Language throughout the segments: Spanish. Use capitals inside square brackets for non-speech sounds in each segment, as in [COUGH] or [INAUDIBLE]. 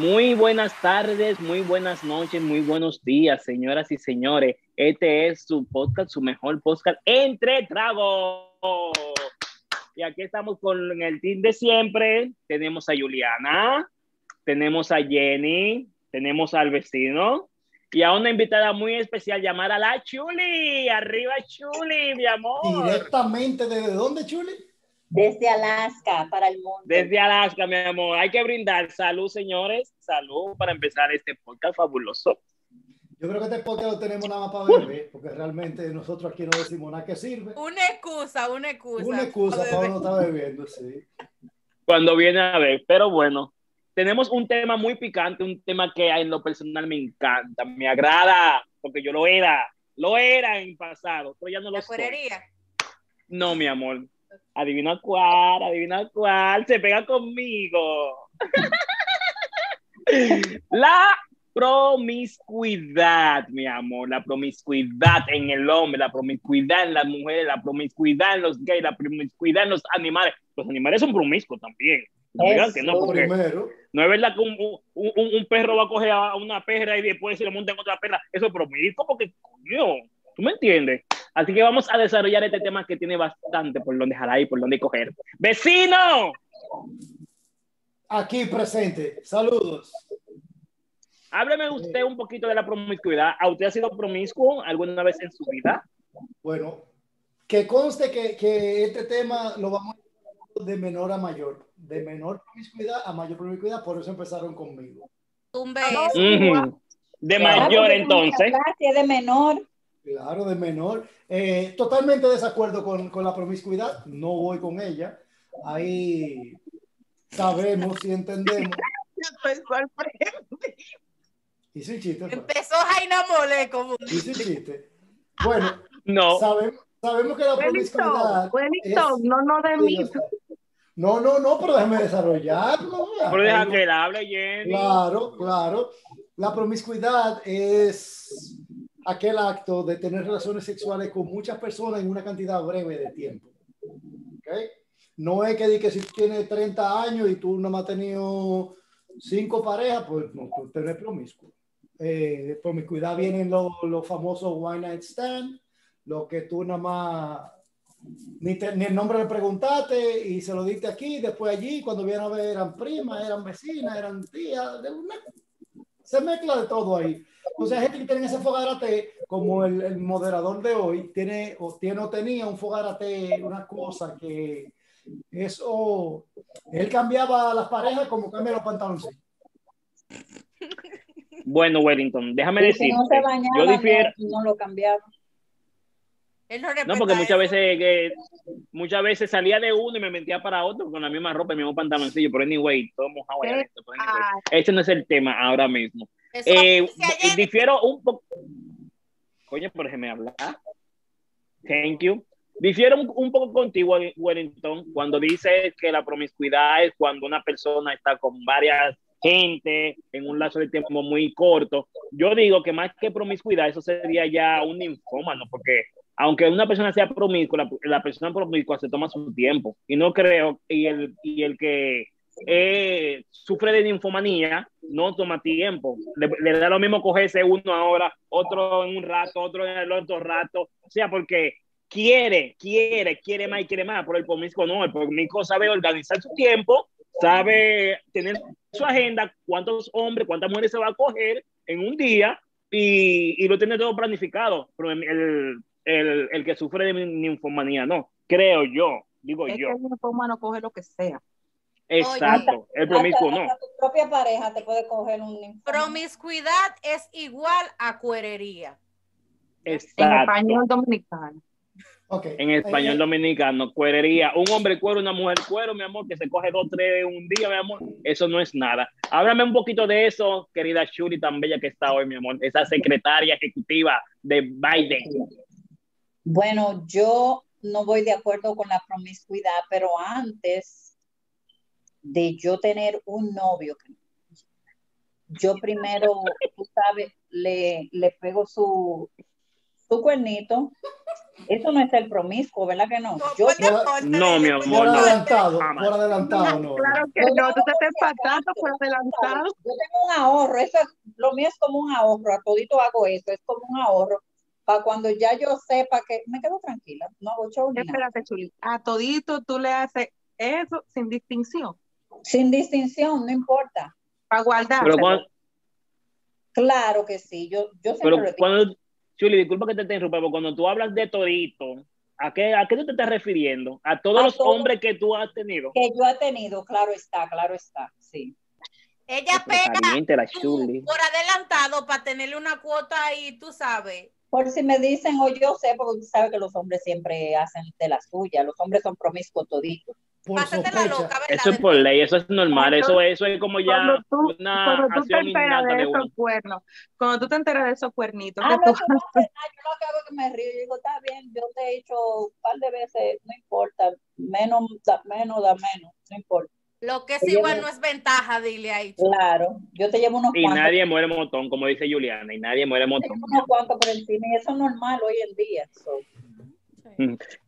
Muy buenas tardes, muy buenas noches, muy buenos días, señoras y señores. Este es su podcast, su mejor podcast entre tragos. Y aquí estamos con el team de siempre. Tenemos a Juliana, tenemos a Jenny, tenemos al vecino y a una invitada muy especial llamada la Chuli. Arriba Chuli, mi amor. Directamente desde dónde, Chuli? Desde Alaska para el mundo. Desde Alaska, mi amor. Hay que brindar salud, señores. Salud para empezar este podcast fabuloso. Yo creo que este podcast lo tenemos nada más para beber, porque realmente nosotros aquí no decimos nada que sirve. Una excusa, una excusa. Una excusa para no estar bebiendo, sí. Cuando viene a ver, pero bueno, tenemos un tema muy picante, un tema que en lo personal me encanta, me agrada, porque yo lo era, lo era en pasado, pero ya no lo ¿La soy. No, mi amor. Adivina cuál, adivina cuál, se pega conmigo. [LAUGHS] La promiscuidad, mi amor, la promiscuidad en el hombre, la promiscuidad en las mujeres, la promiscuidad en los gays, la promiscuidad en los animales. Los animales son promiscuos también. No digan que no, Eso. porque Primero, no es verdad que un, un- un- un perro va a coger a una perra y después se le monta en otra perra. Eso es promiscuo porque, coño, ¿tú me entiendes? Así que vamos a desarrollar este tema que tiene bastante por donde jalar y por donde coger. ¡Vecino! aquí presente. Saludos. Hábleme usted un poquito de la promiscuidad. ¿A usted ha sido promiscuo alguna vez en su vida? Bueno, que conste que, que este tema lo vamos a de menor a mayor, de menor promiscuidad a mayor promiscuidad, por eso empezaron conmigo. Tumbe Ah, eso. Ujú. De mayor entonces. Es de menor, Claro, de menor. Eh, totalmente desacuerdo con, con la promiscuidad, no voy con ella. Ahí sabemos y entendemos. [LAUGHS] Hice un chiste. pues. Empezó Jaina Mole como Hice un chiste. Bueno, No. sabemos, sabemos que la promiscuidad. Wellington, es- no, no de mí. No, no, no, pero déjame desarrollarlo. Pero deja que él hable, Jenny. Claro, claro. La promiscuidad es aquel acto de tener relaciones sexuales con muchas personas en una cantidad breve de tiempo. ¿Ok? No es que, que si tienes 30 años y tú no has tenido cinco parejas, pues no, tú eres promiscuo. Eh, promiscuidad vienen los los famosos one night stand, lo que tú nada más ni, te- ni el nombre le preguntaste y se lo diste aquí, después allí, cuando vienen a ver eran primas, eran vecinas, eran tías, de una- se mezcla de todo ahí. Entonces hay gente que tiene ese fogarate, como el, el moderador de hoy, tiene o tiene o tenía un fogarate, una cosa que eso, él cambiaba las parejas como cambia los pantalones. Bueno, Wellington, déjame y si decirte. no se bañaba, yo difiero. no, no lo cambiaba. Él no porque muchas eso. veces, que, muchas veces salía de uno y me metía para otro con la misma ropa, el mismo pantaloncillo, pero anyway, todo mojado pero anyway, Ah, Ese no es el tema ahora mismo. Eh, difiero un poco. Coño, pero déjeme hablar. Thank you. Difiero un, un poco contigo, Wellington, cuando dices que la promiscuidad es cuando una persona está con varias gente en un lazo de tiempo muy corto. Yo digo que más que promiscuidad, eso sería ya un ninfómano, porque aunque una persona sea promiscua, la, la persona promiscua se toma su tiempo. Y no creo, y el, y el que eh, sufre de ninfomanía no toma tiempo. Le, le da lo mismo cogerse uno ahora, otro en un rato, otro en el otro rato. O sea, porque quiere, quiere, quiere más y quiere más, pero el promiscuo no. El promiscuo sabe organizar su tiempo, sabe tener su agenda, cuántos hombres, cuántas mujeres se va a coger en un día y, y lo tiene todo planificado. Pero el, el, el que sufre de ninfomanía no, creo yo, digo es yo. que el ninfómano coge lo que sea. Exacto, el promiscuo hasta, no. hasta tu propia pareja te puede coger un. Promiscuidad es igual a cuerería. En Exacto. español dominicano. Ok. En español dominicano, cuerería. Un hombre cuero, una mujer cuero, mi amor, que se coge dos, tres un día, mi amor. Eso no es nada. Háblame un poquito de eso, querida Shuri, tan bella que está hoy, mi amor. Esa secretaria ejecutiva de Biden. Bueno, yo no voy de acuerdo con la promiscuidad, pero antes de yo tener un novio, yo primero, tú sabes, le, le pego su, su cuernito Eso no es el promiscuo, ¿verdad que no? No, Yo, por default, No, mi amor, Por no. adelantado, Jamás. por adelantado, no. Claro que no, tú te estás empatando por adelantado. yo tengo un ahorro, eso es, lo mío es como un ahorro, a todito hago eso, es como un ahorro, para cuando ya yo sepa que me quedo tranquila, no hago show ni nada. Espérate, Chuli. A todito tú le haces eso sin distinción. Sin distinción, no importa. Para guardar. Pero cuando, Claro que sí, yo, yo siempre pero lo cuando, Chuli, disculpa que te interrumpa, pero cuando tú hablas de todito, ¿a qué, ¿a qué tú te estás refiriendo? ¿A todos A los hombres que tú has tenido? que yo he tenido, claro está, claro está, sí. Ella Pero pega tú por adelantado para tenerle una cuota ahí, tú sabes. Por si me dicen, o yo sé, porque usted sabe que los hombres siempre hacen de la suya, los hombres son promiscuos toditos. Por Pásate la loca, sospecha. ¿verdad? Eso es por ley, eso es normal, eso, eso es como ya Cuando tú, una cuando tú te acción enteras innata de uno. esos cuernos, cuando tú te enteras de esos cuernitos, Ah, que no, tú no yo lo que hago es que me río, yo digo, está bien, yo te he hecho un par de veces, no importa, menos da menos, da menos, no importa. Lo que es Ella igual no- no es ventaja, dile ahí. Claro, yo te llevo unos Y cuantos, nadie muere motón, como dice Juliana, y nadie muere te motón. llevo unos cuantos por encima, y eso es normal hoy en día. so.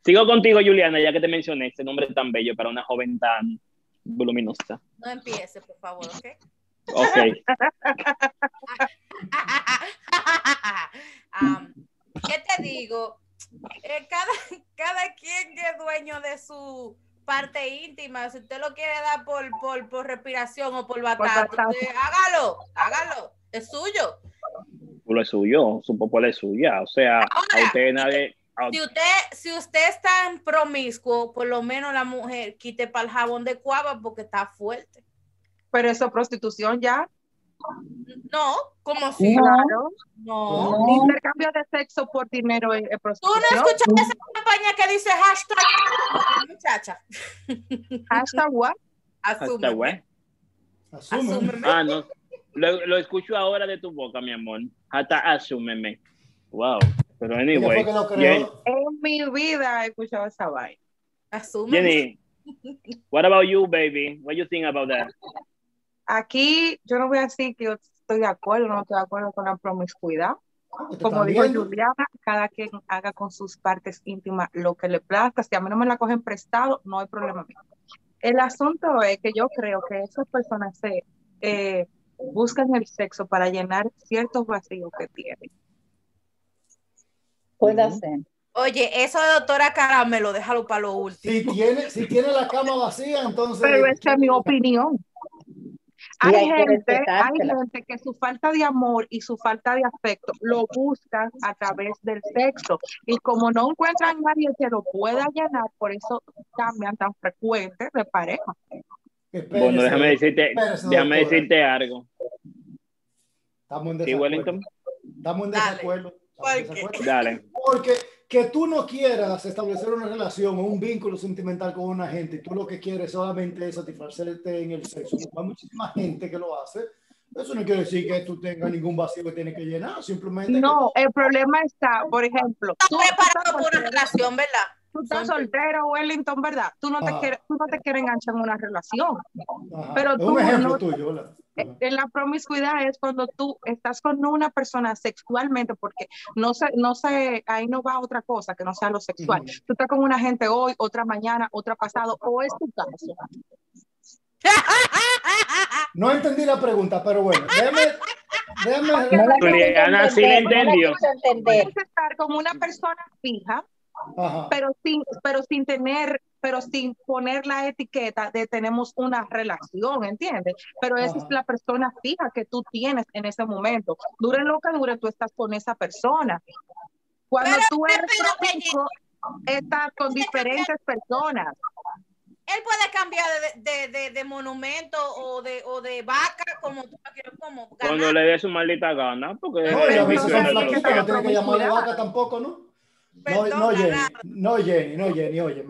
Sigo contigo, Juliana, ya que te mencioné ese nombre tan bello para una joven tan voluminosa. No empiece, por favor, ¿ok? Ok. Am, [LAUGHS] ¿Qué te digo? Eh, cada, cada quien es dueño de su parte íntima. Si usted lo quiere dar por, por, por respiración o por batata, usted hágalo, hágalo. Es suyo. Lo es suyo, su popó es suya. O sea, a Ahora, usted nadie. A- Si usted, si usted es tan promiscuo, por lo menos la mujer quite para el jabón de cuava porque está fuerte. pero eso es prostitución ya. No, como si. Claro. no. No. Intercambio de sexo por dinero es, es Tú no prostitución. escuchas esa campaña que dice hashtag muchacha. [LAUGHS] Hashtag what? Asume. güey. Asume. Asúmeme. Ah, no. Lo, lo escucho ahora de tu boca, mi amor. Hasta asúmeme. Wow. Pero anyway. fue que lo Jen- creó. En mi vida he escuchado esa vaina. Asúmeme. Jenny, what about you, baby? What you think about that? Aquí yo no voy a decir que yo estoy de acuerdo, no estoy de acuerdo con la promiscuidad. Te Como están dijo. Juliana, cada quien haga con sus partes íntimas lo que le plazca. Si a mí no me la cogen prestado, no hay problema. El asunto es que yo creo que esas personas se eh, buscan el sexo para llenar ciertos vacíos que tienen. Puede ser. Oye, eso de doctora Caramelo, déjalo para lo último. Si tiene, si tiene la cama vacía, entonces. Pero esa es mi opinión. Hay gente, hay gente que su falta de amor y su falta de afecto lo buscan a través del sexo. Y como no encuentran a nadie que lo pueda llenar, por eso cambian tan frecuente de pareja. Espérese, Bueno, déjame decirte, espérese, déjame decirte algo. Estamos en Sí, desacuerdo. Wellington. Estamos en desacuerdo. Dale. Porque que tú no quieras establecer una relación o un vínculo sentimental con una gente y tú lo que quieres solamente es satisfacerte en el sexo. Hay muchísima gente que lo hace. Eso no quiere decir que tú tengas ningún vacío que tienes que llenar, simplemente. que- No, el problema está, por ejemplo, tú, preparado tú por una estás relación, ¿verdad? Tú estás soltero, Wellington, ¿verdad? Tú no te quieres, tú no te quieres enganchar en una relación. Ajá. pero es tú un ejemplo no- tuyo, ¿verdad? Eh. En la promiscuidad es cuando tú estás con una persona sexualmente, porque no sé, no sé, ahí no va otra cosa que no sea lo sexual. Tú estás con una gente hoy, otra mañana, otra pasado, o es tu caso. [LAUGHS] No entendí la pregunta, pero bueno, déjame, déjame la Juliana sí la la entendió. Puedes estar con una persona fija, Ajá. pero sin, pero sin tener, pero sin poner la etiqueta de tenemos una relación, ¿entiendes? Pero esa es Ajá. la persona fija que tú tienes en ese momento. Dure lo que dure, tú estás con esa persona. Cuando Pero, tú eres pero, promiscuo, estás con diferentes personas. Él puede cambiar de, de, de, de monumento o de, o de vaca como tú como Cuando le dé su maldita gana, porque No, no, Jenny, no, Jenny, oye,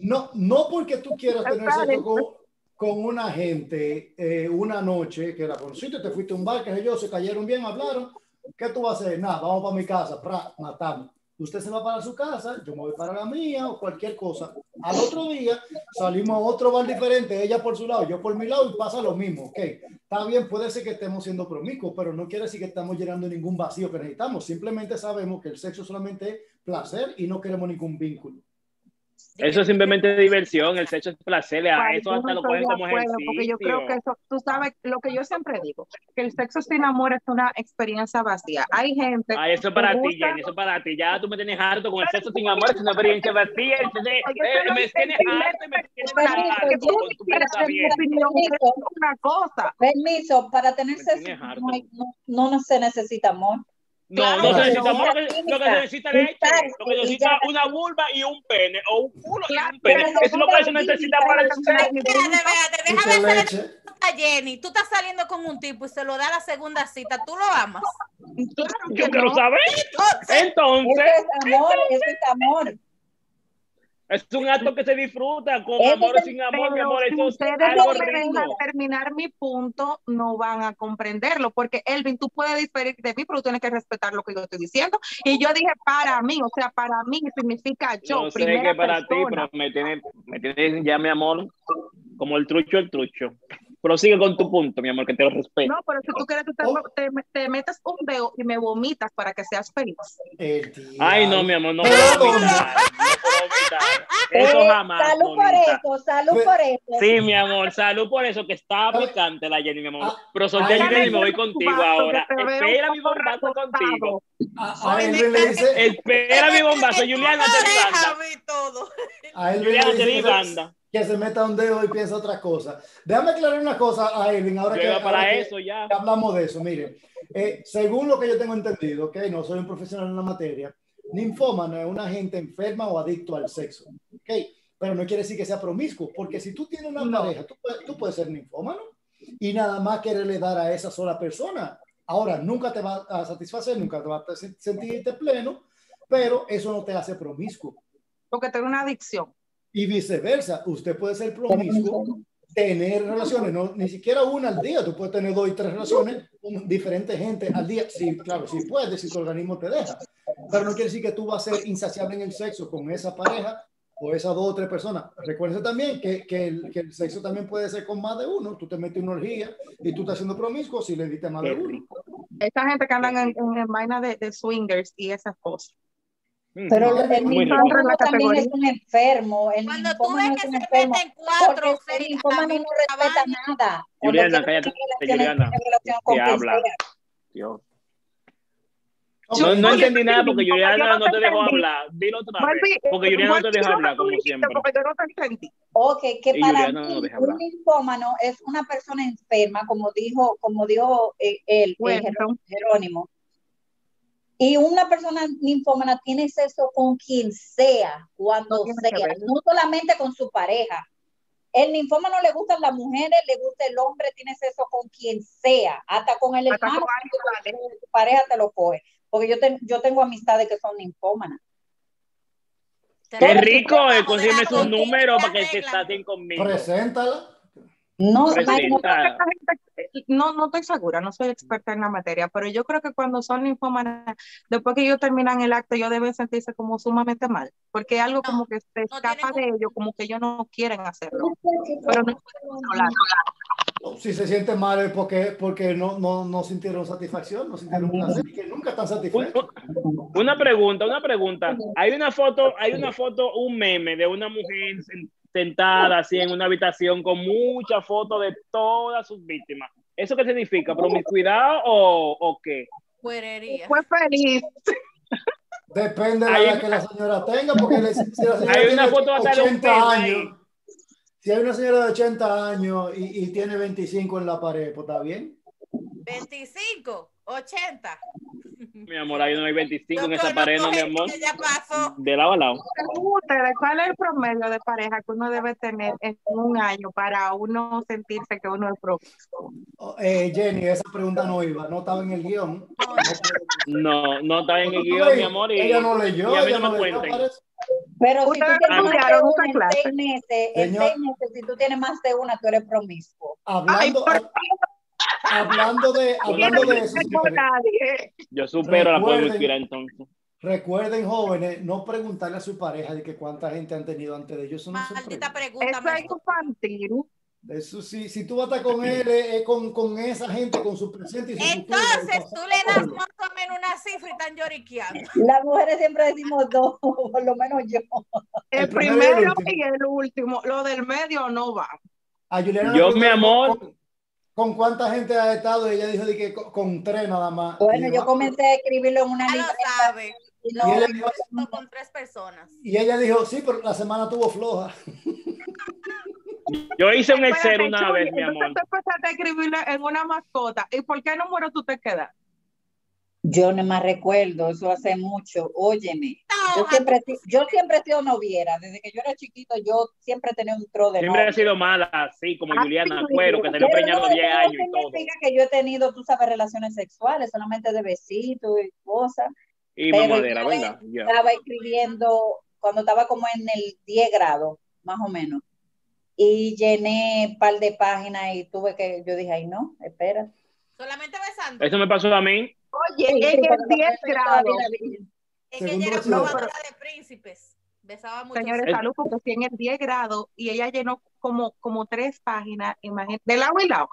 no, no porque tú quieras [LAUGHS] tener sexo con, con una gente eh, una noche que la conociste, te fuiste a un bar, que yo, se cayeron bien, hablaron, ¿qué tú vas a hacer? Nada, vamos para mi casa, pra, matamos. Usted se va para su casa, yo me voy para la mía o cualquier cosa. Al otro día salimos a otro bar diferente, ella por su lado, yo por mi lado y pasa lo mismo, ¿ok? Está bien, puede ser que estemos siendo promiscuos, pero no quiere decir que estamos llenando ningún vacío que necesitamos. Simplemente sabemos que el sexo solamente es placer y no queremos ningún vínculo. Eso es simplemente diversión, el sexo es placer, a eso hasta no lo de como acuerdo, ejercicio. Porque yo creo que eso, tú sabes, lo que yo siempre digo, que el sexo sin amor es una experiencia vacía. Hay gente Ay, eso es que para ti, Jenny, eso es para ti. Ya tú me tienes harto con el sexo sin amor, es una experiencia vacía. Entonces, eh, me es tienes harto y me tienes Permiso, harto con tu pensamiento. una cosa. Permiso, para tener sexo no, no se necesita amor. No, Claro no que se necesita no. amor, lo que, lo que se necesita es leche, lo que necesita es una vulva y un pene, o un culo y un pene. Eso es lo que se necesita para el sexo. Espérate, espérate, Y déjame hacer a Jenny. Tú estás saliendo con un tipo y se lo da a la segunda cita. ¿Tú lo amas? Claro Yo quiero no. saber. Entonces, Entonces, es amor, eso es amor. Es un acto que se disfruta con amor o sin amor, mi amor. si ustedes no me dejan terminar mi punto, no van a comprenderlo, porque Elvin, tú puedes diferir de mí, pero tú tienes que respetar lo que yo estoy diciendo. Y yo dije para mí, o sea, para mí significa yo, Yo sé que para ti, pero me tienes, me tienes ya, mi amor, como el trucho, el trucho. Prosigue con tu punto, mi amor, que te lo respeto. No, pero si tú quieres, tú te, Oh. te- te metes un dedo y me vomitas para que seas feliz. Ay, no, mi amor, no Pero, puedo vomitar. No. Eso Eh, jamás. salud por eso, salud por eso. Sí, mi amor, salud por eso, que está picante la Jenny, mi amor. Ah, Pero a Jenny y me voy contigo ahora. Espera mi bombazo contigo. A, a Oye, Elvin le dice, Espera mi bombazo, Juliana, no te di dejas banda. ver todo. a Elvin Juliana, te di dice que, que se meta un dedo y piensa otra cosa. Déjame aclarar una cosa a Elvin, ahora que, iba ahora para que- eso ya. que hablamos de eso. Miren, eh, según lo que yo tengo entendido, ok, no soy un profesional en la materia, ninfómano es una gente enferma o adicto al sexo, ok, pero no quiere decir que sea promiscuo, porque si tú tienes una No. pareja, tú, puedes- tú puedes ser ninfómano y nada más quererle dar a esa sola persona. Ahora, nunca te va a satisfacer, nunca te va a se- sentirte pleno, pero eso no te hace promiscuo. Porque tengo una adicción. Y viceversa, usted puede ser promiscuo, tener relaciones, no, ni siquiera una al día, tú puedes tener dos y tres relaciones con diferentes gente al día. Sí, claro, sí puedes, si tu organismo te deja. Pero no quiere decir que tú vas a ser insaciable en el sexo con esa pareja o esas dos o tres personas. Recuerden también que, que, el, que el sexo también puede ser con más de uno. Tú te metes una orgía y tú estás siendo promiscuo si le diste más de uno. Esa gente que andan en, en, en vaina de, de swingers y esas cosas. Pero Muy el La también es un enfermo. El Cuando tú ves es que se enfermo. meten cuatro el ninfómano no respeta nada. Juliana, cállate, Juliana. quien habla. Dios. No, no entendí nada porque porque Juliana no no te te dejó hablar. Dilo otra vez. Porque Juliana no te lo hablar, como siempre. Porque yo no te entendí. Ok, que para no mí un hablar. ninfómano es una persona enferma, como dijo, como dijo eh, él, eh, Jerónimo. Y una persona ninfómana tiene sexo con quien sea, cuando No sea, no solamente con su pareja. El ninfómano le gustan las mujeres, le gusta el hombre, tiene sexo con quien sea, hasta con el Hasta hermano, con tu pareja te lo coge. Porque yo, ten- yo tengo amistades que son ninfómanas. Qué rico, eh, consígueme su número para que se estaten conmigo. Preséntala. No, Presenta. No, No, estoy segura, no soy experta en la materia, pero yo creo que cuando son ninfómanas, después que ellos terminan el acto, ellos deben sentirse como sumamente mal, porque algo No, como que se no escapa de ellos, como que ellos no quieren hacerlo, pero no. Si se siente mal es porque, porque no, no, no sintieron satisfacción, no sintieron placer, que nunca están satisfechos. un- Una pregunta, una pregunta. Hay una foto, hay una foto, un meme de una mujer sen- sentada así en una habitación con muchas fotos de todas sus víctimas. ¿Eso qué significa? ¿Promiscuidad o, o qué? Cuerería. Fue feliz. Depende de la edad que la señora tenga, porque le- si la señora Hay una tiene foto hasta de un 80 pene ahí. años, si hay una señora de 80 años y, y tiene 25 en la pared, pues está bien. 25, 80. [LAUGHS] Mi amor, ahí no hay 25 en Yo esa pared, no, mi conozco amor. Ya pasó. De lado a lado. ¿cuál es el promedio de pareja que uno debe tener en un año para uno sentirse que uno es promiscuo? Oh, eh, Jenny, esa pregunta no iba, no estaba en el guion. No, no está en el guion, mi amor. Y, ella no leyó, y a mí ella no no me leyó. cuenten. Pero si tú tienes más de una en clase. en Señor. seis meses, si tú tienes más de una, tú eres promiscuo. Hablando, Ay, hablando de, hablando de eso. Yo supero la Recuerden- promiscuidad entonces. recuerden jóvenes, no preguntarle a su pareja de que cuánta gente han tenido antes de ellos. Eso no Maldita pregunta. pregunta. Eso es infantil. Eso sí, si tú vas a estar con él, es, es con, con esa gente, con su presente y su futuro. Entonces tú le das más menos una cifra y están lloriqueando. Las mujeres siempre decimos dos, [LAUGHS] por lo menos yo. El, El primero y el último. y el último. Lo del medio no va. A Juliana Yo, mi amor. Con, cuánta gente ha estado? Ella dijo de que con, con tres nada más. Bueno, Y yo comencé a escribirlo en una Ya lo libreta. sabe. y Y no- ella dijo, Esto con tres personas. y ella dijo, sí, pero la semana tuvo floja. Yo hice un Excel una vez, mi entonces amor. tú empezaste a escribirle en una mascota. ¿Y por qué número tú te quedas? Yo no me recuerdo, eso hace mucho. Óyeme, yo No, siempre, he si- yo siempre he sido noviera. Desde que yo era chiquito, yo siempre he tenido un tro de Siempre ha novio. sido mala, así como Ah, Juliana sí, Cuero, que se le no, 10 eso no años y todo. significa que yo he tenido, tú sabes, relaciones sexuales, solamente de besitos y cosas. Y Pero mamadera, yo ¿verdad? Estaba escribiendo cuando estaba como en el 10 grado, más o menos. Y llené un par de páginas y tuve que, yo dije, ay no, espera. solamente besando. Eso me pasó a mí. Oye, en el 10 grado. Es que ella era probadora de príncipes. Besaba mucho. Señores, Es- salud, porque si en el 10 grado y ella llenó como, como tres páginas, imagínate, de lado y lado.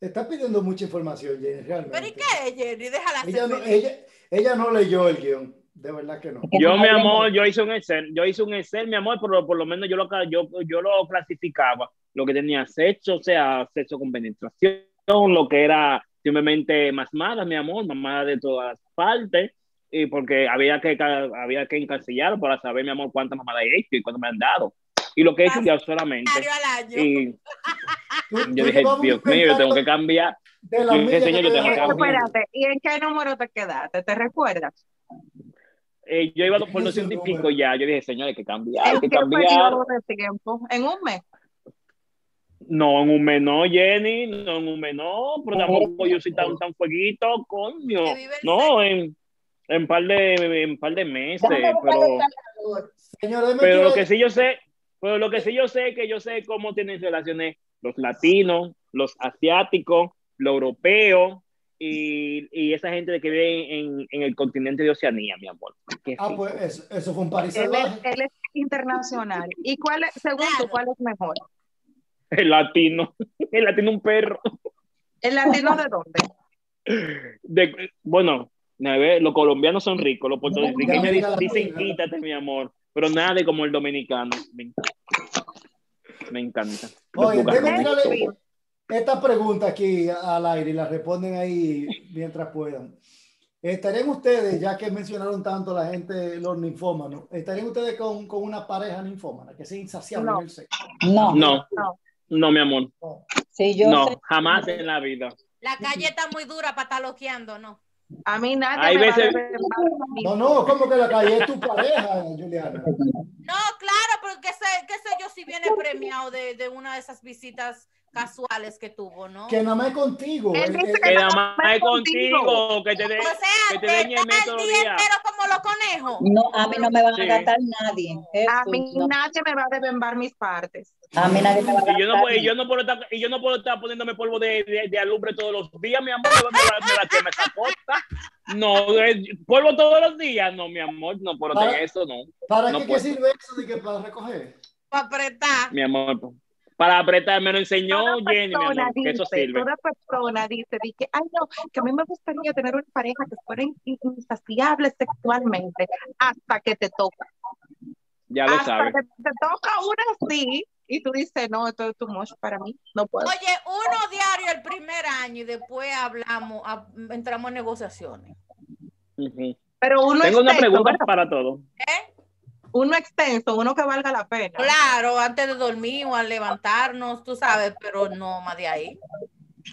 Está pidiendo mucha información, Jenny, ¿Pero y realmente. qué, Jenny? Déjala Ella no, ella, ella no leyó el guion, de verdad que no. Yo, mi amor, yo hice un Excel, yo hice un Excel, mi amor, pero por lo menos yo lo, yo, yo lo clasificaba, lo que tenía sexo, o sea, sexo con penetración, lo que era simplemente más mala, mi amor, mamá de todas partes, y porque había que, había que encasillarlo para saber, mi amor, cuántas mamadas he hecho y cuántas me han dado. Y lo que he hecho ya solamente. Y yo dije, Dios mío, yo tengo que cambiar. de la yo dije, señor, yo te tengo que cambiar. Espérate, ¿y en qué número te quedaste? ¿Te recuerdas? Eh, yo iba por los ciento y número. pico ya, yo dije, señor, hay que cambiar, hay ¿En que cambiar. periodo de tiempo? ¿En un mes? No, en un mes no, Jenny, no, en un mes no, pero tampoco yo soy tan, tan fueguito, coño. No, en, en par de, en par de meses, pero. Señor, pero lo que sí yo sé, pero lo que sí yo sé es que yo sé cómo tienen relaciones los latinos, los asiáticos, los europeos y, y esa gente que vive en, en el continente de Oceanía, mi amor. Qué Ah, pues eso, eso fue un parís Él es, salvaje. él es internacional. ¿Y cuál es, según tú, Claro. cuál es mejor? El latino, el latino un perro. ¿El latino de dónde? De, bueno, los colombianos son ricos, los puertorriqueños dicen quítate, mi amor, pero nada de como el dominicano. Me encanta. Me encanta. Oye, tirarle esta pregunta aquí al aire y la responden ahí mientras puedan. ¿Estarían ustedes, ya que mencionaron tanto la gente, los ninfómanos, estarían ustedes con, con una pareja ninfómana que sea insaciable No. en el sexo? No, No, No. No, mi amor. sí, yo No, sé- jamás en la vida. La calle está muy dura para estar loqueando, ¿no? A mí nadie Hay me veces- va a No, no, como que la calle es tu pareja, Juliana. No, claro, pero qué sé, qué sé yo si viene premiado de, de una de esas visitas casuales que tuvo, ¿no? Que nada más es contigo. Él eh, dice eh, Que nada no, más es contigo. contigo, que te dé O sea, que te el día entero conejos. no, a mí no me van Sí. a gastar nadie. A mí no. nadie me va a debembar mis partes. A mí nadie me va a Y yo no, gastar. puedo- y yo no puedo estar, y yo no puedo estar poniéndome polvo de, de, de alumbre todos los días, mi amor. Me, la- me la quema esa cosa. No, eh, polvo todos los días. No, mi amor, no puedo tener eso, no. ¿Para no qué, sirve eso de que para recoger? Para apretar. Mi amor, para apretar, me lo enseñó Toda Jenny, mi persona amor, que eso sirve. toda persona dice, dice, ay no, que a mí me gustaría tener una pareja que fuera in- insaciable sexualmente hasta que te toca. Ya lo hasta sabes. que te toca una así y tú dices, no, esto es too much para mí, no puedo. Oye, uno diario el primer año y después hablamos, a- entramos en negociaciones. Pero uno Tengo una pregunta ¿verdad? para todo. ¿Eh? Uno extenso, uno que valga la pena. Claro, antes de dormir o al levantarnos, tú sabes, pero no más de ahí.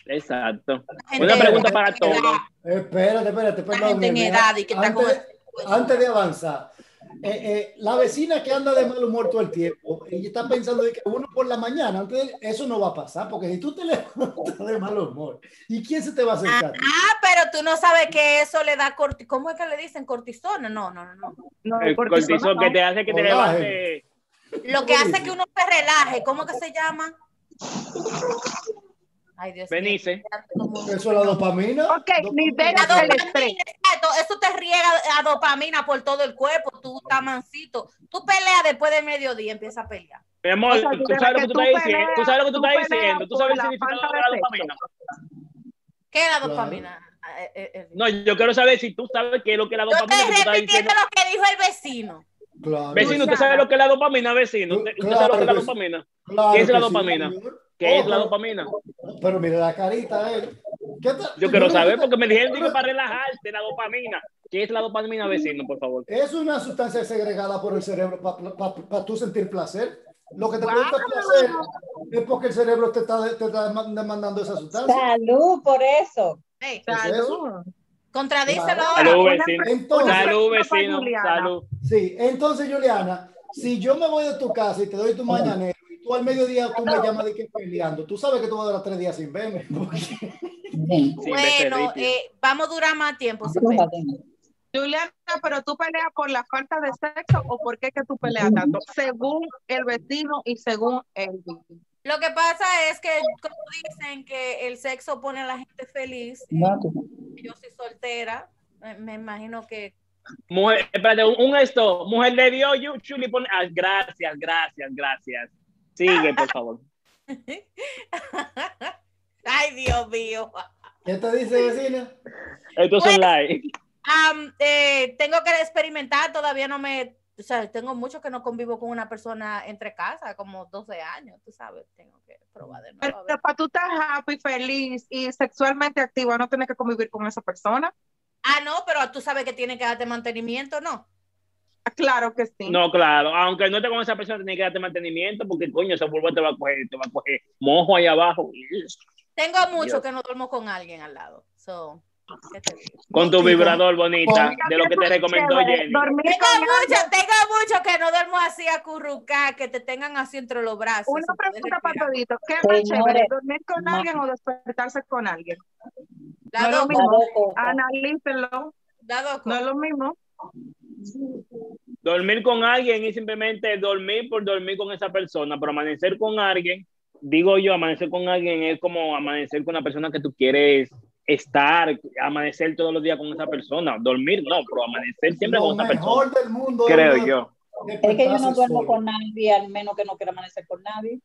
Exacto. Una pregunta para todos. Espérate, espérate, perdón. antes, antes de avanzar, eh, eh, la vecina que anda de mal humor todo el tiempo, ella está pensando de que uno por la mañana, antes de- eso no va a pasar, porque si tú te [LAUGHS] levantas de mal humor, ¿y quién se te va a acercar? Ah, pero tú no sabes que eso le da corti ¿Cómo es que le dicen cortisona? No, no, no, no. El cortisona cortisol no. que te hace que te Colágeno. levante. Lo que hace que uno se relaje, ¿cómo que se llama? Ay, Dios mío. Benice. Eso es la dopamina. Ok, libera La el dopamina, estrés. eso te riega a dopamina por todo el cuerpo, tú estás mansito. Tú peleas después del mediodía, empiezas a pelear. Mi amor, O sea, tú desde sabes lo que tú tú estás diciendo. peleas- Tú sabes lo que tú tú estás peleas diciendo. Tú sabes el significado de de la dopamina. ¿Qué es la Claro. dopamina? eh, eh, eh, No, yo quiero saber si tú sabes qué es lo que es la dopamina. tú estoy repitiendo diciendo. lo que dijo el vecino. Claro. Vecino, ¿usted sabe lo que es la dopamina, vecino? ¿Usted, usted sabe lo que es la Claro dopamina? Claro ¿Qué es la que sí, ¿Qué es Oh, la pero- dopamina? Pero mira la carita de él. ¿Qué te- Yo quiero saber porque me dijeron digo, para relajarte la dopamina. ¿Qué es la dopamina, vecino, por favor? Es una sustancia segregada por el cerebro para tú sentir placer. Lo que te Wow. produce placer es porque el cerebro te está, te está demandando esa sustancia. Salud por eso. Hey, ¿Es eso? Salud. contradícelo Claro. ahora. Salud, vecino. Entonces- Salud, vecino. Juliana. Salud. Sí, entonces, Juliana, si yo me voy de tu casa y te doy tu mañanero tú al mediodía tú me llamas de que peleando, tú sabes que tú vas a durar tres días sin verme. [LAUGHS] Sí. Bueno, eh, vamos a durar más tiempo. Juliana, pero tú peleas por la falta de sexo o por qué que tú peleas tanto, según el vecino y según el Lo que pasa es que, como dicen que el sexo pone a la gente feliz, tú- yo soy soltera, me, imagino que Mujer, espérate, un, un esto. Mujer de Dios, you, Chuli, pone. ah, gracias, gracias, gracias. Sigue, por favor. [LAUGHS] Ay, Dios mío. ¿Qué te dice, vecina? Esto es Pues- online. Am, eh, tengo que experimentar, todavía no me, o sea, tengo mucho que no convivo con una persona entre casa, como 12 años, tú sabes, tengo que probar de nuevo. Pero para tú estar happy, feliz y sexualmente activa, no tienes que convivir con esa persona. Ah, no, pero tú sabes que tiene que darte mantenimiento, ¿no? Claro que sí. No, claro. Aunque no esté con esa persona, tiene que darte mantenimiento porque, coño, ese polvo te va a coger, te va a coger mojo ahí abajo. Tengo mucho Dios. que no duermo con alguien al lado. So, ¿qué te digo? Con tu vibrador bonita, de lo que te recomendó Jenny. Dormir Tengo mucho, tengo mucho que no duermo así acurrucar, que te tengan así entre los brazos. Una pregunta para todito. ¿Qué es más chévere, dormir con ma- alguien o despertarse con alguien? Las no es lo mismo. Analícenlo. No es lo mismo. Dormir con alguien y simplemente dormir por dormir con esa persona, pero amanecer con alguien, digo yo, amanecer con alguien es como amanecer con una persona que tú quieres estar, amanecer todos los días con esa persona. Dormir no, pero amanecer siempre Lo con esa persona. mejor del mundo. Creo es yo. Es que yo no duermo solo. con nadie, al menos que no quiera amanecer con nadie.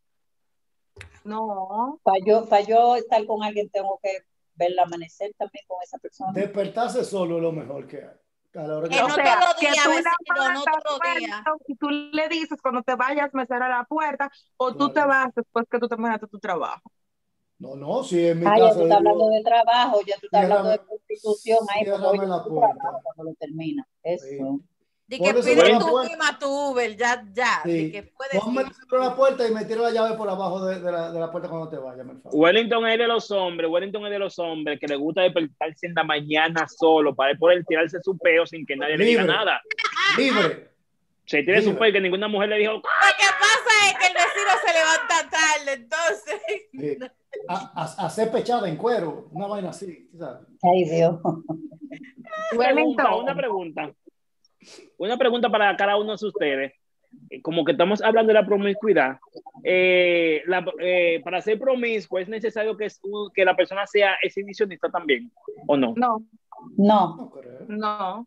No. Para yo, para yo estar con alguien tengo que verla amanecer también con esa persona. Despertarse solo es lo mejor que hay. A la hora que- O sea, todos los que tú vecino, y tú le dices cuando te vayas me cerra la puerta o tú te vas después que tú terminaste tu trabajo. No, no, si en mi Ah, ya caso. tú estás hablando de trabajo, ya tú estás hablando de prostitución ahí, porque la puerta. trabajo cuando lo termina. Eso. Di que pide tu misma tu Uber, ya, ya. Sí. Que puedes Ponme el la puerta y me tiro la llave por abajo de, de la, de la puerta cuando te vayas, por favor. Wellington es de los hombres, Wellington es de los hombres que le gusta despertarse en la mañana solo para él poder tirarse su peo sin que nadie le diga nada. Libre. Se tira su peo y que ninguna mujer le dijo, Lo que pasa es que el vecino se levanta tarde, entonces. Sí. A, a- hacer pechada en cuero, una vaina así. ¿sabes? Ay, Dios. pregunta, Wellington. una pregunta. Una pregunta para cada uno de ustedes. Eh, Como que estamos hablando de la promiscuidad, eh, la- eh, para ser promiscuo es necesario que, que la persona sea exhibicionista también, ¿o no? No, No, no.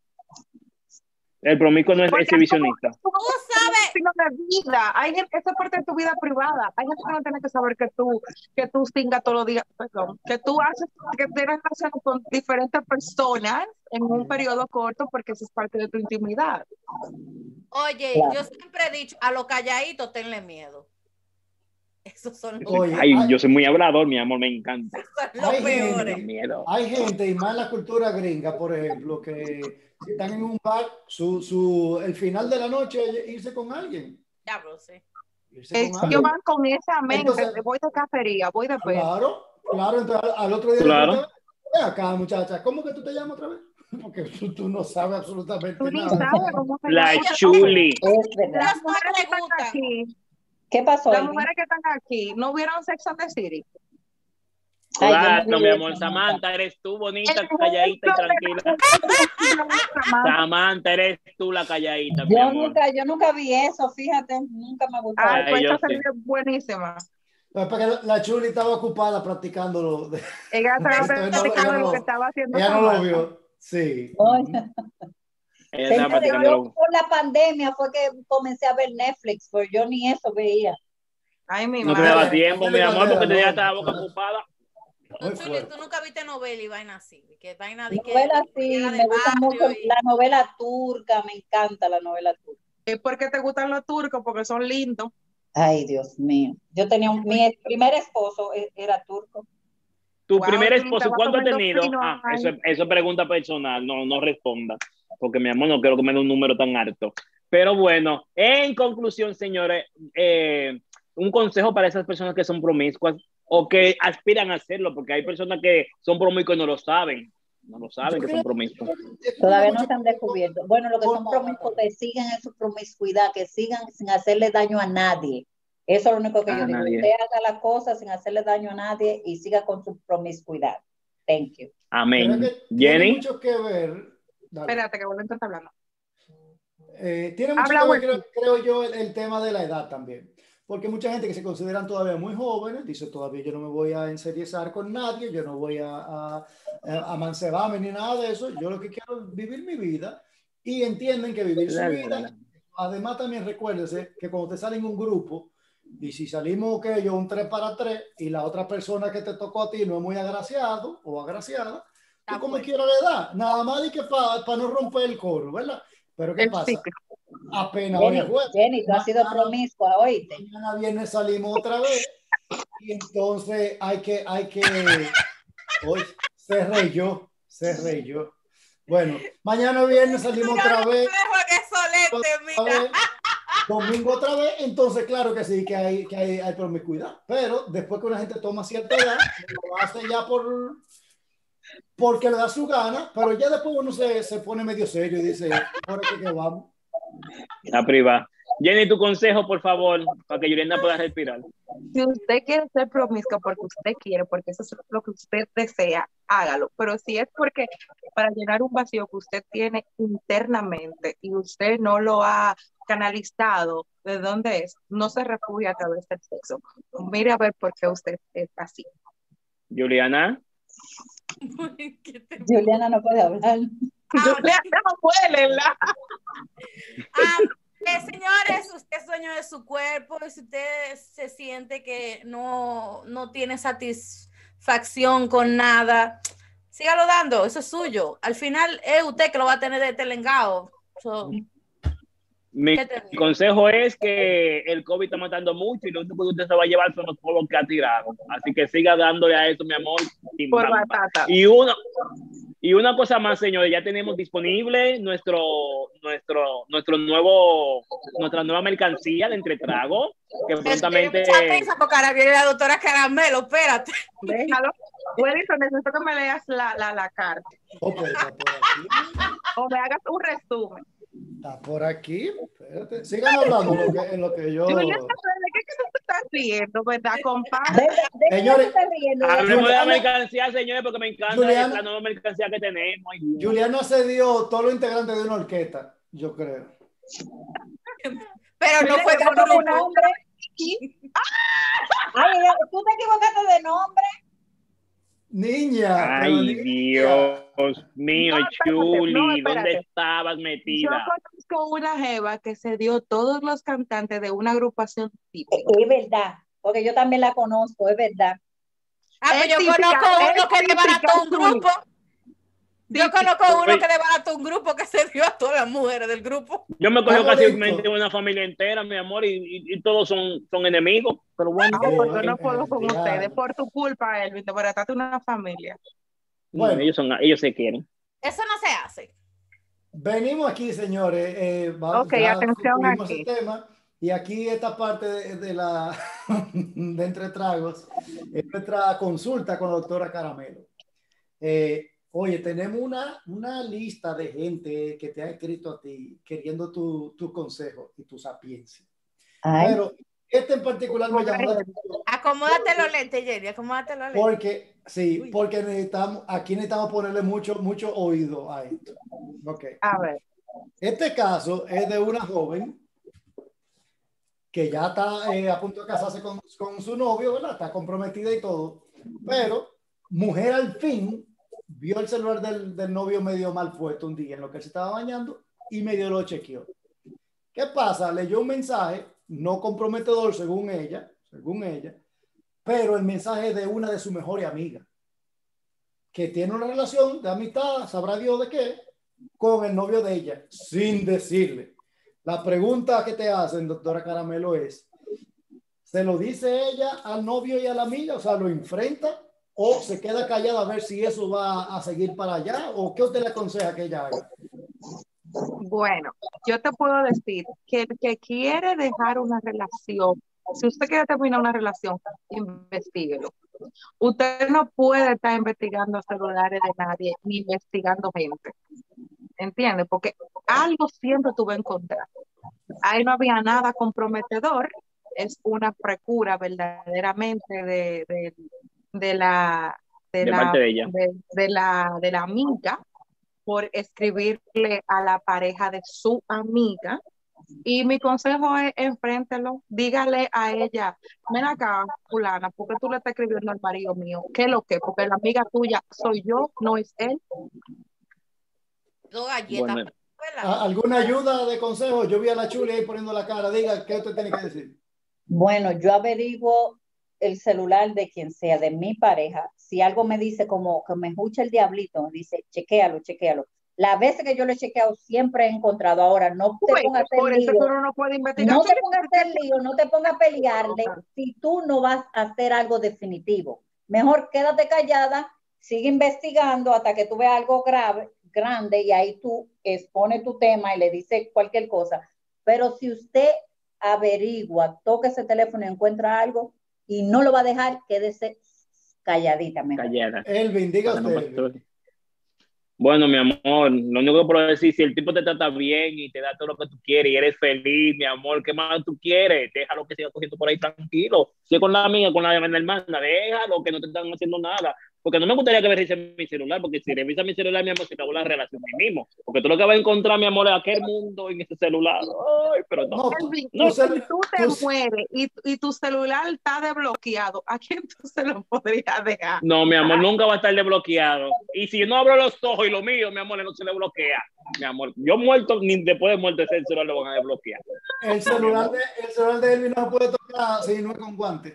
El promiscuo no es Porque exhibicionista. Tú Tú sabes, de vida. Hay gente, esa es parte de tu vida privada. Hay gente que no tiene que saber que tú, que tú singas todos los días, perdón, que tú haces, que tienes relaciones con diferentes personas en un periodo corto porque eso es parte de tu intimidad. oye, Claro. yo siempre he dicho, a los calladitos tenle miedo. Esos son los, Oye, Ay, hay- yo soy muy hablador, mi amor, me encanta. los hay gente- peores. Miedo. Hay gente, y más en la cultura gringa, por ejemplo, que si están en un bar, su, su, el final de la noche es irse con alguien. Diablo, sí. Es- con yo van con esa mente, Entonces- de voy de cacería, voy de pez. Claro, claro. Entonces al, otro día, Claro. "Ven acá, muchacha, ¿cómo que tú te llamas otra vez? [LAUGHS] Porque tú, tú no sabes absolutamente Tú ni nada. sabes cómo se La llama. chuli. es verdad. Las mujeres que están aquí, ¿Qué pasó? las mujeres que están aquí, ¿no vieron Sex and the City? Claro, mi amor. Samantha, eres tú bonita, calladita y tranquila. Samantha, eres tú la calladita, mi Yo amor. nunca, yo nunca vi eso, fíjate, nunca me gustó. Ay, pues sí. serie es buenísima. No, porque la, chuli estaba ocupada practicando. Lo de- Ella [LAUGHS] estaba no, practicando lo que estaba haciendo ella no lo vio. Sí. Ay, Ella estaba practicando por la pandemia fue que comencé a ver Netflix, pero yo ni eso veía. Ay, mi No te madre. daba tiempo, mi amor, porque hasta la boca ocupada. Muy Tú, Chuli, fuerte. tú nunca viste novela y vaina así. Que vaina de que. Novela sí, era de me gusta mucho y- la novela turca, me encanta la novela turca. Es porque te gustan los turcos, porque son lindos. Ay, Dios mío. Yo tenía un, mi primer esposo e- era turco. Tu Wow, primer esposo, ¿cuánto ha tenido? fino, Ah, eso, eso es pregunta personal, no, no responda, porque mi amor no quiero que me dé un número tan alto. Pero bueno, en conclusión, señores, eh, un consejo para esas personas que son promiscuas o que aspiran a hacerlo, porque hay personas que son promiscuas y no lo saben, no lo saben que son promiscuas. Todavía no se han descubierto. Bueno, los que son promiscuos, que sigan en su promiscuidad, que sigan sin hacerle daño a nadie. Eso es lo único que A yo digo. nadie. Usted haga las cosas sin hacerle daño a nadie y siga con su promiscuidad. Thank you. Amén. que tiene Jenny, mucho que ver. dale. Espérate, que Bolento está hablando. Eh, tiene mucho Habla, que ver, güey. creo, creo yo, el, el tema de la edad también. Porque mucha gente que se consideran todavía muy jóvenes dice todavía yo no me voy a enseriezar con nadie, yo no voy a, a, a mancebarme ni nada de eso. Yo lo que quiero es vivir mi vida y entienden que vivir su vida. Además, también recuérdese que cuando te sale en un grupo y si salimos, que yo, un 3 para 3 y la otra persona que te tocó a ti no es muy agraciado o agraciada, tú como quiera le das. Nada más de que para no romper el coro, ¿verdad? Pero ¿qué El pasa? ciclo. Apenas hoy Jenny, es jueves. Jenny, tú has sido promiscua, oíste. Mañana viernes salimos otra vez y entonces hay que, hay que, hoy se reyó, se reyó. Bueno, mañana viernes salimos otra vez, que solete, otra mira. vez, domingo otra vez, entonces claro que sí, que hay, que hay, hay promiscuidad, pero después que una gente toma cierta edad, lo hace ya por, porque le da su gana, pero ya después uno se, se pone medio serio y dice, por aquí que vamos. La privada. Jenny, tu consejo, por favor, para que Yurenda pueda respirar. Si usted quiere ser promiscuo porque usted quiere, porque eso es lo que usted desea, hágalo. Pero si es porque para llenar un vacío que usted tiene internamente y usted no lo ha canalizado de dónde es, no se refugie a través del sexo. Mire a ver por qué usted es así. Juliana, [LAUGHS] ¿Qué te- Juliana no puede hablar. Juliana, huélela. Ah, eh, señores, usted es dueño de su cuerpo y si usted se siente que no, no tiene satisfacción con nada, sígalo dando, eso es suyo. Al final es usted que lo va a tener de telengao. So, mi consejo es que el COVID está matando mucho y lo único que usted se va a llevar son los polvos que ha tirado. Así que siga dándole a eso, mi amor. Sin Por batata. Y una, y una cosa más, señores, ya tenemos disponible nuestro, nuestro, nuestro nuevo, nuestra nueva mercancía de entretrago, que prontamente... Porque ahora viene la doctora Caramelo, espérate. Déjalo. Wellington, necesito que me leas la, la, la carta pues, está por aquí. o me hagas un resumen. Está por aquí. Espérate. Sigan hablando en lo que, en lo que yo. Juliana, ¿de qué que tú te estás riendo, verdad, compadre? ¿De, de qué Señores? Hablemos de la mercancía, señores, porque me encanta Juliana- la nueva mercancía que tenemos. Juliana se dio todos los integrantes de una orquesta, yo creo. Pero no fue con un nombre. [LAUGHS] Ay, tú te equivocaste de nombre. Niña. pero Ay, niña. Dios mío, No, Chuli, no, ¿dónde estabas Yo metida? conozco una jeva que se dio todos los cantantes de una agrupación típica. Es verdad, porque yo también la conozco, es verdad. Ah, pues Es yo típica, conozco uno que típica, desbarató un Chuli. grupo. Yo conozco uno que desbarató un grupo que se dio a todas las mujeres del grupo. Yo me cogió casi una familia entera, mi amor, y, y- y todos son, son enemigos. Pero bueno, Ah, Sí, pues yo no puedo con ustedes. Por tu culpa, Elvin, te barataste una familia. Bueno. ellos, son, ellos se quieren. Eso no se hace. Venimos aquí, señores. eh, vamos, Ok, ya atención aquí. el tema. Y aquí esta parte de, de la [LAUGHS] de entre tragos es nuestra consulta con la doctora Caramelo. Eh, oye, tenemos una, una lista de gente que te ha escrito a ti queriendo tu, tu consejo y tu sapiencia. Ay, Pero este en particular me llamó la atención Acomódate los lentes, Jenny, acomódate los lentes. porque, sí, Uy. porque necesitamos, aquí necesitamos ponerle mucho, mucho oído a esto. Ok. A ver. Este caso es de una joven que ya está eh, a punto de casarse con, con su novio, ¿verdad? Está comprometida y todo, pero mujer al fin vio el celular del, del novio medio mal puesto un día en lo que él se estaba bañando y medio lo chequeó. ¿Qué pasa? Leyó un mensaje no comprometedor según ella, según ella, pero el mensaje de una de sus mejores amigas. que tiene una relación de amistad, sabrá Dios de qué, con el novio de ella, sin decirle. La pregunta que te hacen, doctora Caramelo, es, ¿se lo dice ella al novio y a la amiga? O sea, ¿lo enfrenta? ¿O se queda callada a ver si eso va a seguir para allá? ¿O qué usted le aconseja que ella haga? Bueno, yo te puedo decir que el que quiere dejar una relación, si usted quiere terminar una relación, investiguelo. Usted no puede estar investigando celulares de nadie ni investigando gente. ¿Entiende? Porque algo siempre tuve en encontrar. Ahí no había nada comprometedor. Es una precura verdaderamente de, de, de la de, De la, parte de ella. de- de la de la amiga por escribirle a la pareja de su amiga. Y mi consejo es enfréntelo, dígale a ella, ven acá, fulana, ¿por qué tú le estás escribiendo al marido mío? ¿Qué es lo que? Porque la amiga tuya soy yo, no es él. Bueno. ¿verdad? ¿A- ¿Alguna ayuda de consejo? Yo vi a la Chuli ahí poniendo la cara. Diga, ¿qué usted tiene que decir? Bueno, yo averiguo el celular de quien sea, de mi pareja. Si algo me dice como que me escucha el diablito, me dice, chequéalo, chequéalo. Las veces que yo lo he chequeado, siempre he encontrado. Ahora, no te pongas a por eso lío. no puede investigar. No te pongas a hacer lío, no te pongas a pelearle si tú no vas a hacer algo definitivo. Mejor quédate callada, sigue investigando hasta que tú veas algo grave, grande, y ahí tú expone tu tema y le dices cualquier cosa. Pero si usted averigua, toca ese teléfono y encuentra algo y no lo va a dejar, quédese calladita. mejor. Callada. Elvin, diga Para no usted. Bueno, mi amor, lo único que puedo decir, si el tipo te trata bien y te da todo lo que tú quieres y eres feliz, mi amor, ¿qué más tú quieres? Déjalo que siga cogiendo por ahí tranquilo. Si es con la amiga, con la hermana, déjalo que no te están haciendo nada. Porque no me gustaría que me revisen mi celular, porque si revisa mi celular, mi amor, se acabó la relación ahí mismo. Porque tú lo que vas a encontrar, mi amor, es aquel mundo en ese celular. Ay, pero no. No, no si tú te tú- mueres y, y tu celular está desbloqueado, ¿a quién tú se lo podrías dejar? No, mi amor, nunca va a estar desbloqueado. Y si yo no abro los ojos y lo mío, mi amor, no se le bloquea. Mi amor, yo muerto, ni después de muerte ese celular lo van a desbloquear. El celular de, el celular de Elvin no se puede tocar si no es con guante.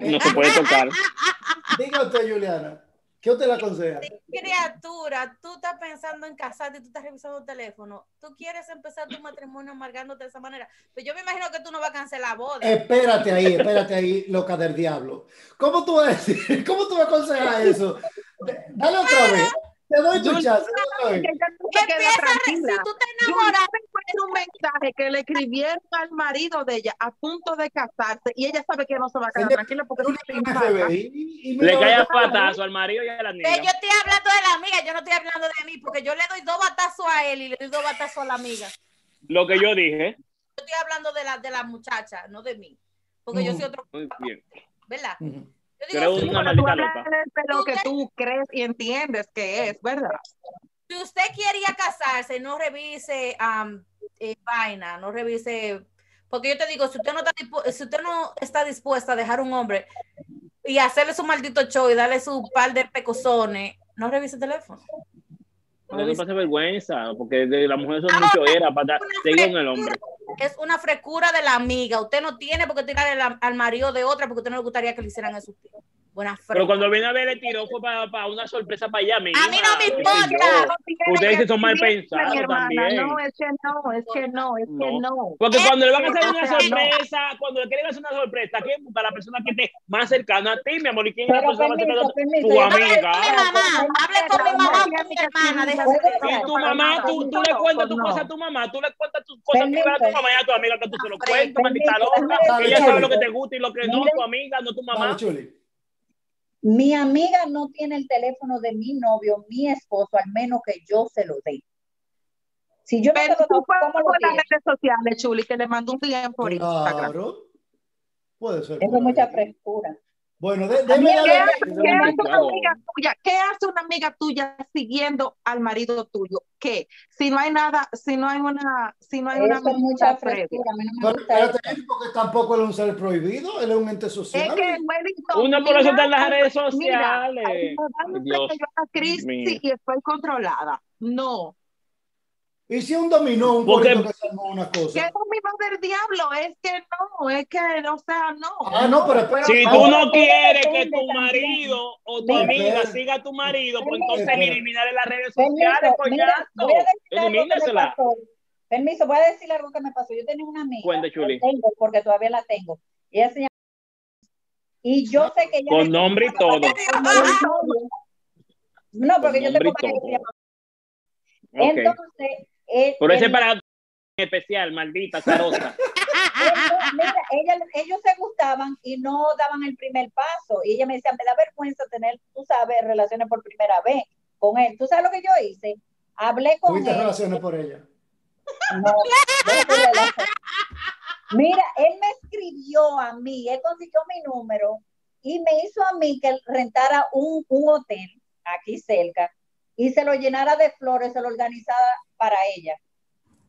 No se puede tocar. [LAUGHS] Diga usted, Juliana, ¿qué usted le aconseja? Criatura, tú estás pensando en casarte y tú estás revisando el teléfono. Tú quieres empezar tu matrimonio amargándote de esa manera. Pero yo me imagino que tú no vas a cancelar la boda. Espérate ahí, espérate ahí, loca del diablo. ¿Cómo tú vas a decir? [LAUGHS] ¿Cómo tú vas a aconsejar eso? Dale otra vez. Te doy tu chance. Empieza si tú te Yo enamoras, encuentro un mensaje que le escribieron al marido de ella a punto de casarse y ella sabe que no se va a quedar tranquila porque Le cae a patazo al marido y a la que niña. yo estoy hablando de la amiga, yo no estoy hablando de mí, porque yo le doy dos batazos a él y le doy dos batazos a la amiga. Lo que yo dije. Yo estoy hablando de la, de la muchacha, no de mí. Porque yo soy otro, Muy bien. ¿verdad? Yo digo, una tú loca. lo que tú crees y entiendes que es, ¿verdad? si usted quiere ir a casarse, no revise am, eh, vaina, no revise, porque yo te digo, si usted no está si usted no está dispuesta a dejar un hombre y hacerle su maldito show y darle su par de pecosones, no revise el teléfono. No No pasa vergüenza, porque de la mujer son mucho era para seguir con el hombre. Es una frescura de la amiga. Usted no tiene por qué tirarle la- al marido de otra porque usted no le gustaría que le hicieran eso. Pero cuando viene a ver, le tiró fue para, una sorpresa para allá. A mí no me sé importa. Ustedes que son mal pensados también. No, es que no, es que no, es que No. Porque cuando le van a hacer una no. sorpresa, cuando le quieren hacer una sorpresa, ¿quién busca la persona que esté más cercana a ti, mi amor? ¿Y quién es la persona más cercana a. Tu yo- amiga. Hable con mi mamá, hable con mi mamá con mi hermana. Y tu mamá, tú, tú le cuentas tu cosa a tu mamá, tú le cuentas tus cosas privadas a tu mamá y a tu amiga que tú se lo cuentas, maldita loca. Ella sabe lo que te gusta y lo que no, tu amiga, no tu mamá. Mi amiga no tiene el teléfono de mi novio, mi esposo, al menos que yo se lo dé. Si yo no Pero se lo tú doy, puedes ¿cómo lo por las redes sociales, Chuli, que le mando un DM por Instagram. Claro. Puede ser. Eso es mucha frescura. Bueno, de, la- ¿Qué de- hace, qué es hace una amiga tuya? ¿Qué hace una amiga tuya siguiendo al marido tuyo? ¿Qué? Si no hay nada, si no hay una, si no hay una Eso es mucha frescura. A no espérate, porque tampoco él es un ser prohibido, él es un ente Es social. que Wellington, Uno por eso está en las mira, redes Mira, sociales. dan Dios que yo una crisis y estoy controlada. No. Y si un dominó, un Porque- que se armó una ¿Qué cosa. dominó del diablo? Es que no, es que, o sea, no. Ah, no, pero espera. Si tú no quieres que tu marido o tu Mira, amiga espera. siga a tu marido, pues entonces eliminar en las redes sociales, coñazo. Permiso, voy a decir algo que me pasó. Yo tenía una amiga. Cuente, Chuli. tengo porque todavía la tengo. Ella se llama. Y yo sé que ella. Con nombre y todo. No, porque yo tengo y pareja que se llama. Entonces. Eh, Por ese el- para especial, maldita zarosa. [LAUGHS] Ellos se gustaban y no daban el primer paso. Y ella me decía, me da vergüenza tener, tú sabes, relaciones por primera vez con él. ¿Tú sabes lo que yo hice? Hablé con Tuviste él. relaciones por ella. No, relajar. Mira, él me escribió a mí, él consiguió mi número y me hizo a mí que rentara un, un hotel aquí cerca y se lo llenara de flores, se lo organizara para ella.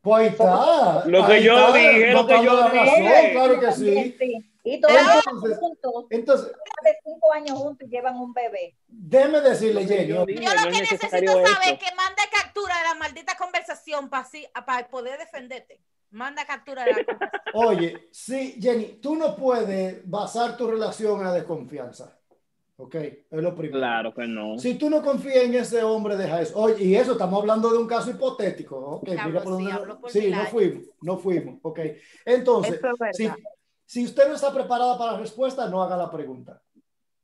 Pues ahí está. Lo que yo está, dije, lo que yo dije. Claro que También, sí. Y todos Entonces- juntos, Entonces, de cinco años juntos y llevan un bebé. déjeme decirle, Jenny. yo dije. Yo no lo que necesito saber es que mande captura de la maldita conversación para poder defenderte. Manda captura de la conversación. Oye, sí, Jenny, tú no puedes basar tu relación en la desconfianza. ¿Ok? Es lo primero. Claro que no. Si tú no confías en ese hombre, deja eso. Oye, y eso estamos hablando de un caso hipotético. Ok, Diablo, mira por sí, dónde- hablo por sí, mil no fuimos, no fuimos. Ok. Entonces, es si, si usted no está preparada para la respuesta, no haga la pregunta.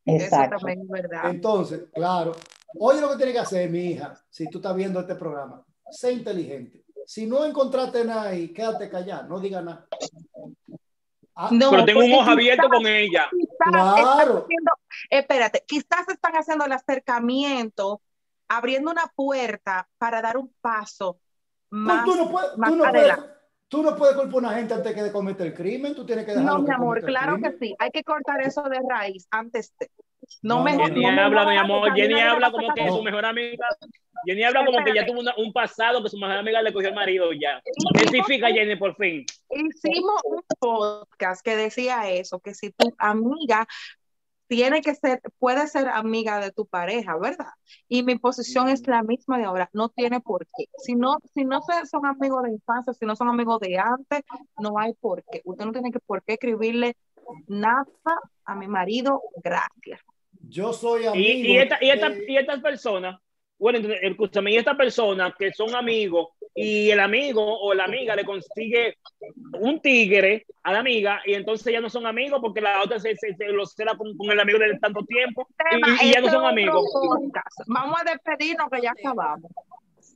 Eso también es verdad. Entonces, claro, oye lo que tiene que hacer mi hija, si tú estás viendo este programa, sé inteligente. Si no encontraste nada ahí, quédate callado, no diga nada. Ah, No, Pero tengo un ojo abierto con ella. Claro. haciendo- espérate, quizás están haciendo el acercamiento, abriendo una puerta para dar un paso más, tú no puedes, más tú no puedes, adelante. tú no puedes culpar a una gente antes que de cometer el crimen, tú tienes que dejarlo No, mi amor, claro que sí. Hay que cortar eso de raíz antes de. No, No, mejor. Jenny no habla, mi amor. Jenny habla como que su mejor amiga. Jenny habla como que ya tuvo una- un pasado que su mejor amiga le cogió el marido ya. Testifica, Jenny, por fin. Hicimos un podcast que decía eso, que si tu amiga tiene que ser, puede ser amiga de tu pareja, ¿verdad? Y mi posición es la misma de ahora, no tiene por qué. Si no, si no son amigos de infancia, si no son amigos de antes, no hay por qué. Usted no tiene que por qué escribirle nada a mi marido, gracias. Yo soy amigo. Y, y, esta- y, esta- de- y estas personas, bueno, escúchame, y estas personas que son amigos y el amigo o la amiga le consigue un tigre a la amiga y entonces ya no son amigos porque la otra se, se, se lo cela con, con el amigo de tanto tiempo y, y ya no son amigos. Vamos a despedirnos que ya acabamos.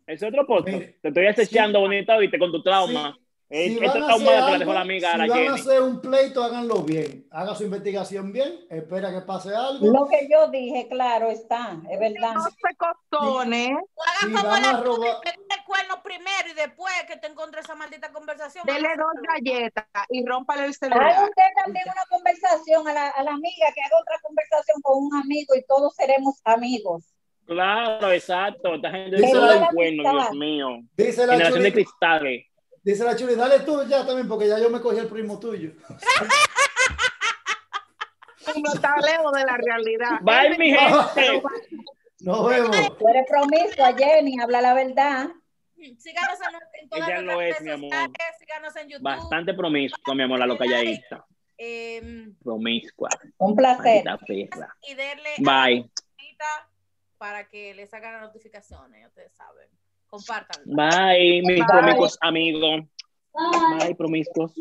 Es otro. Mire, Te estoy acechando sí. bonita, viste, con tu trauma. Si van a trauma hacer que la algo, dejó la amiga a si la van a Jenny. hacer un pleito, háganlo bien. Haga su investigación bien, espera que pase algo. Lo que yo dije, claro, está, es verdad. No se hagas Si como van la a robar- el cuerno primero y después que te encontré esa maldita conversación. Dele dos galletas y rómpale el Haga celular. usted también una conversación a la, a la amiga, que haga otra conversación con un amigo y todos seremos amigos. Claro, exacto. Esta gente Dice se la- da un cuerno, Dios mío. Dice la, Generación de cristales. Dice la chuli, dale tú ya también, porque ya yo me cogí el primo tuyo. No está lejos de la realidad. Bye, mi [LAUGHS] gente. Nos vemos. Tú eres promiscua, Jenny, habla la verdad. Síganos en, en todas Ella lo es, mi amor. sociales, síganos en YouTube. Bastante promiscua, mi amor, la loca calladita. eh, Promiscua. Un placer. Y denle a la Bye. para que les hagan las notificaciones, ustedes saben. Compártanlo. Bye, mis Bye. promiscuos amigos. Bye, promiscuos.